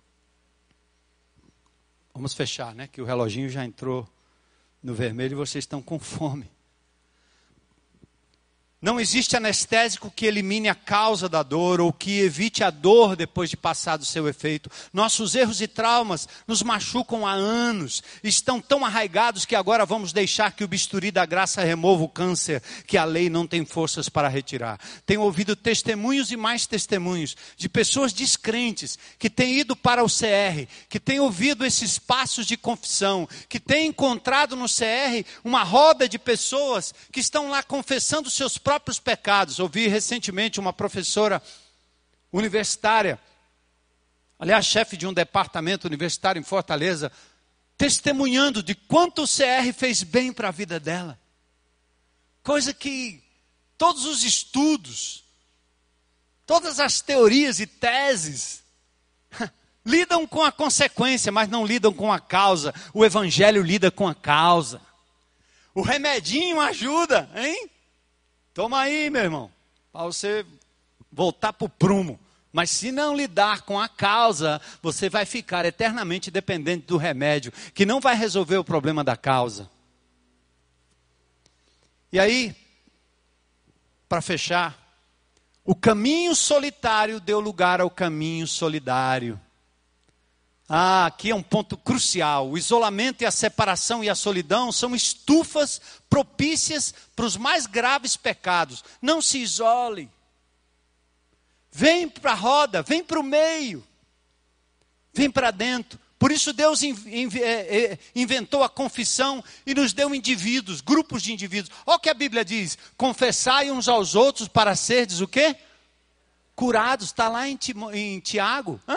Vamos fechar, né? Que o reloginho já entrou no vermelho e vocês estão com fome. Não existe anestésico que elimine a causa da dor ou que evite a dor depois de passar do seu efeito. Nossos erros e traumas nos machucam há anos, estão tão arraigados que agora vamos deixar que o bisturi da graça remova o câncer que a lei não tem forças para retirar. Tenho ouvido testemunhos e mais testemunhos de pessoas descrentes que têm ido para o CR, que têm ouvido esses passos de confissão, que têm encontrado no CR uma roda de pessoas que estão lá confessando seus próprios próprios pecados. Ouvi recentemente uma professora universitária, aliás, chefe de um departamento universitário em Fortaleza, testemunhando de quanto o CR fez bem para a vida dela. Coisa que todos os estudos, todas as teorias e teses lidam com a consequência, mas não lidam com a causa. O evangelho lida com a causa. O remedinho ajuda, hein? Toma aí, meu irmão, para você voltar para o prumo. Mas se não lidar com a causa, você vai ficar eternamente dependente do remédio, que não vai resolver o problema da causa. E aí, para fechar, o caminho solitário deu lugar ao caminho solidário. Ah, aqui é um ponto crucial. O isolamento e a separação e a solidão são estufas propícias para os mais graves pecados. Não se isole. Vem para a roda, vem para o meio. Vem para dentro. Por isso Deus é, é, inventou a confissão e nos deu indivíduos, grupos de indivíduos. Olha o que a Bíblia diz: confessai uns aos outros para serdes o quê? Curados. Está lá em, Tiago. Hã?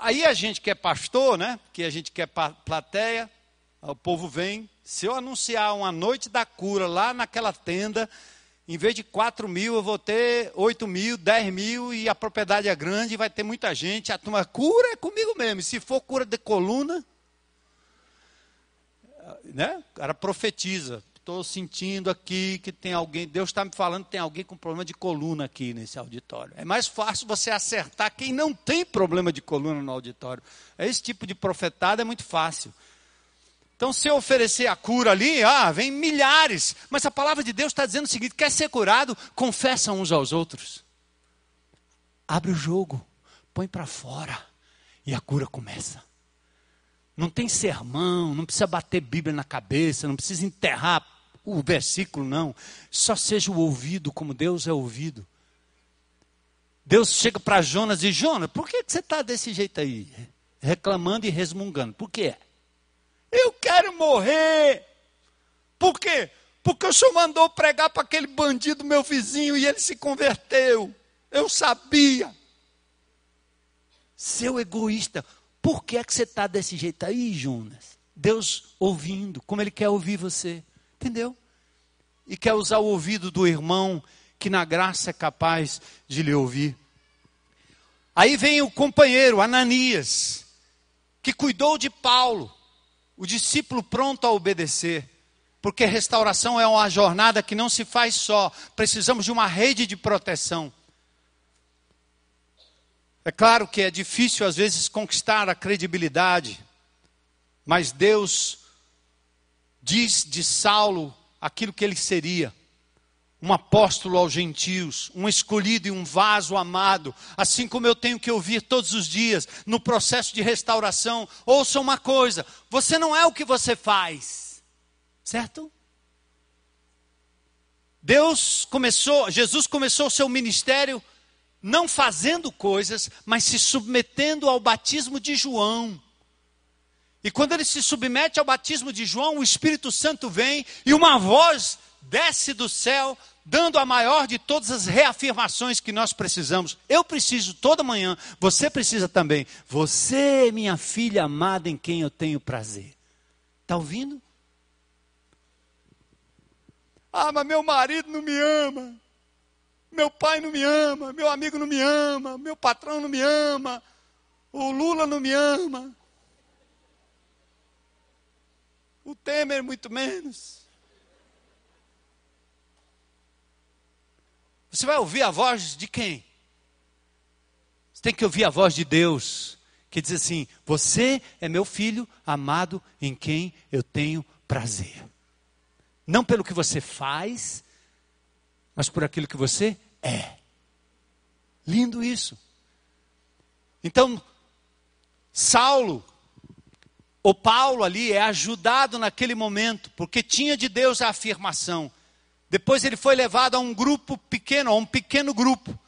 Aí a gente que é pastor, né? Que a gente quer plateia, o povo vem. Se eu anunciar uma noite da cura lá naquela tenda, em vez de 4 mil, eu vou ter 8 mil, 10 mil, e a propriedade é grande, vai ter muita gente. A turma, cura é comigo mesmo. Se for cura de coluna, né? O cara profetiza estou sentindo aqui que tem alguém, Deus está me falando que tem alguém com problema de coluna aqui nesse auditório. É mais fácil você acertar quem não tem problema de coluna no auditório. Esse tipo de profetada é muito fácil. Então, se eu oferecer a cura ali, ah, vem milhares. Mas a palavra de Deus está dizendo o seguinte: quer ser curado, confessa uns aos outros. Abre o jogo, põe para fora e a cura começa. Não tem sermão, não precisa bater Bíblia na cabeça, não precisa enterrar o versículo, não. Só seja o ouvido como Deus é ouvido. Deus chega para Jonas e diz: Jonas, por que, que você está desse jeito aí? Reclamando e resmungando. Por quê? Eu quero morrer. Por quê? Porque o senhor mandou pregar para aquele bandido, meu vizinho, e ele se converteu. Eu sabia. Seu egoísta, por que é que você está desse jeito aí, Jonas? Deus ouvindo, como Ele quer ouvir você. Entendeu? E quer usar o ouvido do irmão que na graça é capaz de lhe ouvir. Aí vem o companheiro, Ananias, que cuidou de Paulo, o discípulo pronto a obedecer. Porque restauração é uma jornada que não se faz só, precisamos de uma rede de proteção. É claro que é difícil às vezes conquistar a credibilidade, mas Deus diz de Saulo aquilo que ele seria: um apóstolo aos gentios, um escolhido e um vaso amado, assim como eu tenho que ouvir todos os dias no processo de restauração. Ouça uma coisa: você não é o que você faz, certo? Deus começou, Jesus começou o seu ministério não fazendo coisas, mas se submetendo ao batismo de João. E quando ele se submete ao batismo de João, o Espírito Santo vem e uma voz desce do céu, dando a maior de todas as reafirmações que nós precisamos. Eu preciso toda manhã, você precisa também. Você minha filha amada em quem eu tenho prazer. Está ouvindo? Ah, mas meu marido não me ama. Meu pai não me ama, meu amigo não me ama, meu patrão não me ama, o Lula não me ama, o Temer muito menos. Você vai ouvir a voz de quem? Você tem que ouvir a voz de Deus, que diz assim: Você é meu filho amado em quem eu tenho prazer. Não pelo que você faz, mas por aquilo que você é. Lindo isso. Então, Saulo, ou Paulo ali, é ajudado naquele momento, porque tinha de Deus a afirmação. Depois ele foi levado a um grupo pequeno, a um pequeno grupo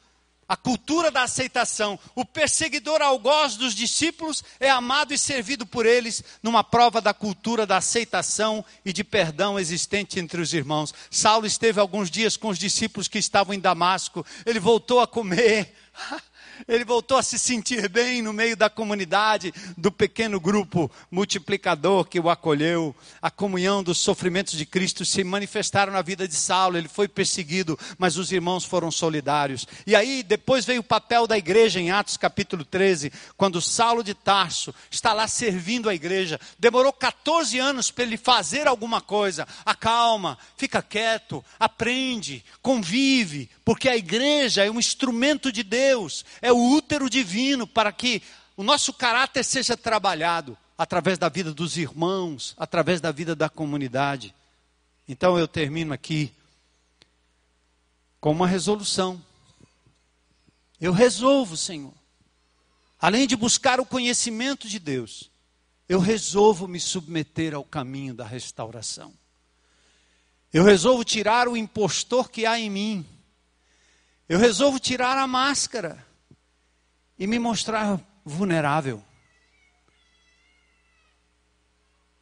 a cultura da aceitação. O perseguidor algoz dos discípulos é amado e servido por eles numa prova da cultura da aceitação e de perdão existente entre os irmãos. Saulo esteve alguns dias com os discípulos que estavam em Damasco. Ele voltou a comer. Ele voltou a se sentir bem no meio da comunidade, do pequeno grupo multiplicador que o acolheu. A comunhão dos sofrimentos de Cristo se manifestaram na vida de Saulo. Ele foi perseguido, mas os irmãos foram solidários. E aí, depois veio o papel da igreja em Atos capítulo 13, quando Saulo de Tarso está lá servindo a igreja. Demorou 14 anos para ele fazer alguma coisa. Acalma, fica quieto, aprende, convive, porque a igreja é um instrumento de Deus, é o útero divino para que o nosso caráter seja trabalhado através da vida dos irmãos, através da vida da comunidade. Então eu termino aqui com uma resolução. Eu resolvo, Senhor, além de buscar o conhecimento de Deus, eu resolvo me submeter ao caminho da restauração. Eu resolvo tirar o impostor que há em mim eu resolvo tirar a máscara e me mostrar vulnerável.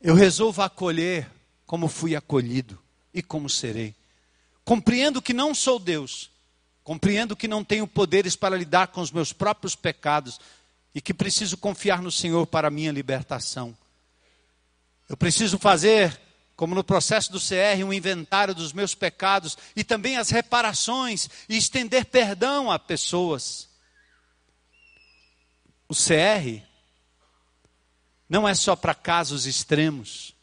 Eu resolvo acolher como fui acolhido e como serei. Compreendo que não sou Deus, compreendo que não tenho poderes para lidar com os meus próprios pecados e que preciso confiar no Senhor para a minha libertação. Eu preciso fazer como no processo do CR, um inventário dos meus pecados e também as reparações e estender perdão a pessoas. O CR não é só para casos extremos,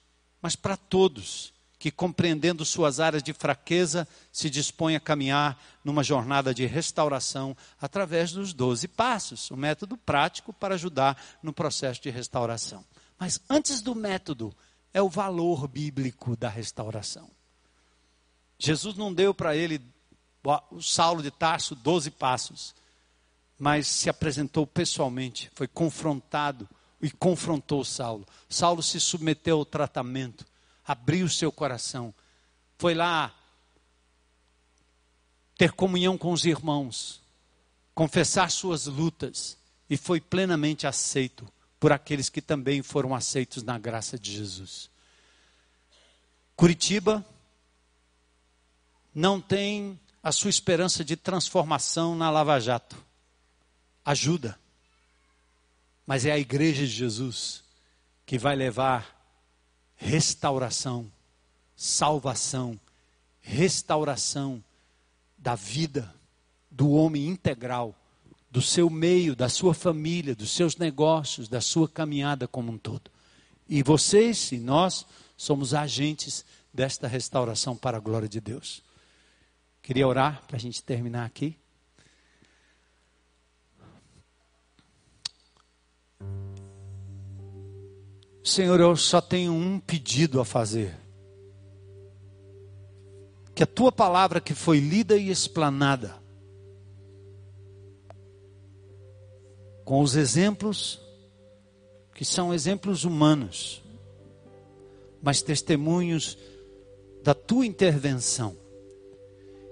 mas para todos que, compreendendo suas áreas de fraqueza, se dispõem a caminhar numa jornada de restauração através dos 12 passos, o um método prático para ajudar no processo de restauração. Mas antes do método, é o valor bíblico da restauração. Jesus não deu para ele, o Saulo de Tarso, doze passos, mas se apresentou pessoalmente, foi confrontado e confrontou Saulo. Saulo se submeteu ao tratamento, abriu seu coração, foi lá ter comunhão com os irmãos, confessar suas lutas e foi plenamente aceito por aqueles que também foram aceitos na graça de Jesus. Curitiba não tem a sua esperança de transformação na Lava Jato. Ajuda. Mas é a igreja de Jesus que vai levar restauração, salvação, restauração da vida do homem integral, do seu meio, da sua família, dos seus negócios, da sua caminhada como um todo. E vocês e nós somos agentes desta restauração para a glória de Deus. Queria orar para a gente terminar aqui. Senhor, eu só tenho um pedido a fazer. Que a tua palavra que foi lida e explanada, com os exemplos, que são exemplos humanos, mas testemunhos da tua intervenção,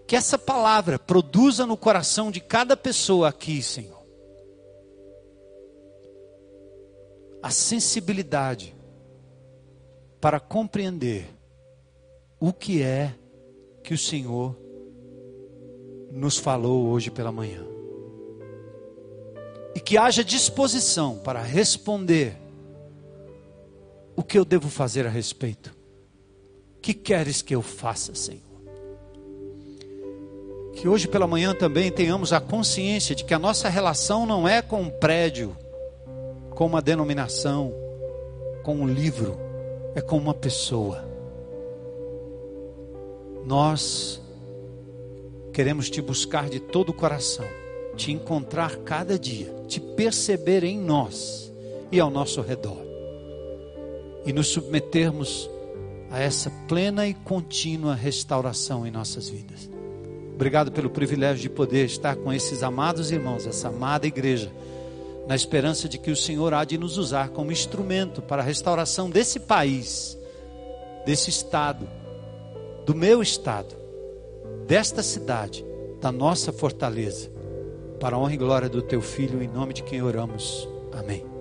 que essa palavra produza no coração de cada pessoa aqui, Senhor, a sensibilidade para compreender o que é que o Senhor nos falou hoje pela manhã. E que haja disposição para responder o que eu devo fazer a respeito. Que queres que eu faça, Senhor? que hoje pela manhã também tenhamos a consciência de que a nossa relação não é com um prédio, com uma denominação, com um livro, é com uma pessoa. Nós queremos te buscar de todo o coração, te encontrar cada dia, te perceber em nós e ao nosso redor, e nos submetermos a essa plena e contínua restauração em nossas vidas. Obrigado pelo privilégio de poder estar com esses amados irmãos, essa amada igreja, na esperança de que o Senhor há de nos usar como instrumento para a restauração desse país, desse estado, do meu estado, desta cidade, da nossa fortaleza, para a honra e glória do teu filho, em nome de quem oramos. Amém.